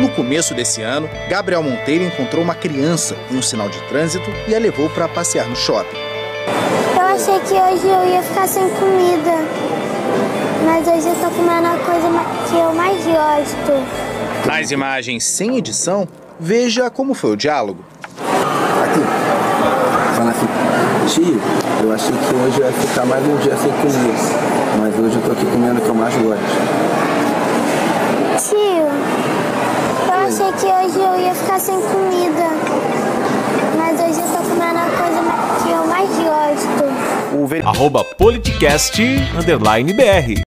No começo desse ano, Gabriel Monteiro encontrou uma criança em um sinal de trânsito e a levou para passear no shopping. Eu achei que hoje eu ia ficar sem comida, mas hoje eu tô comendo a coisa que eu mais gosto. Nas imagens sem edição, veja como foi o diálogo. Aqui, fala assim, tio, eu achei que hoje eu ia ficar mais um dia sem comida, mas hoje eu tô aqui comendo o que eu mais gosto. Tio, eu achei que hoje eu ia ficar sem comida, mas hoje eu tô comendo a coisa que eu mais gosto. Arroba politicast, underline BR.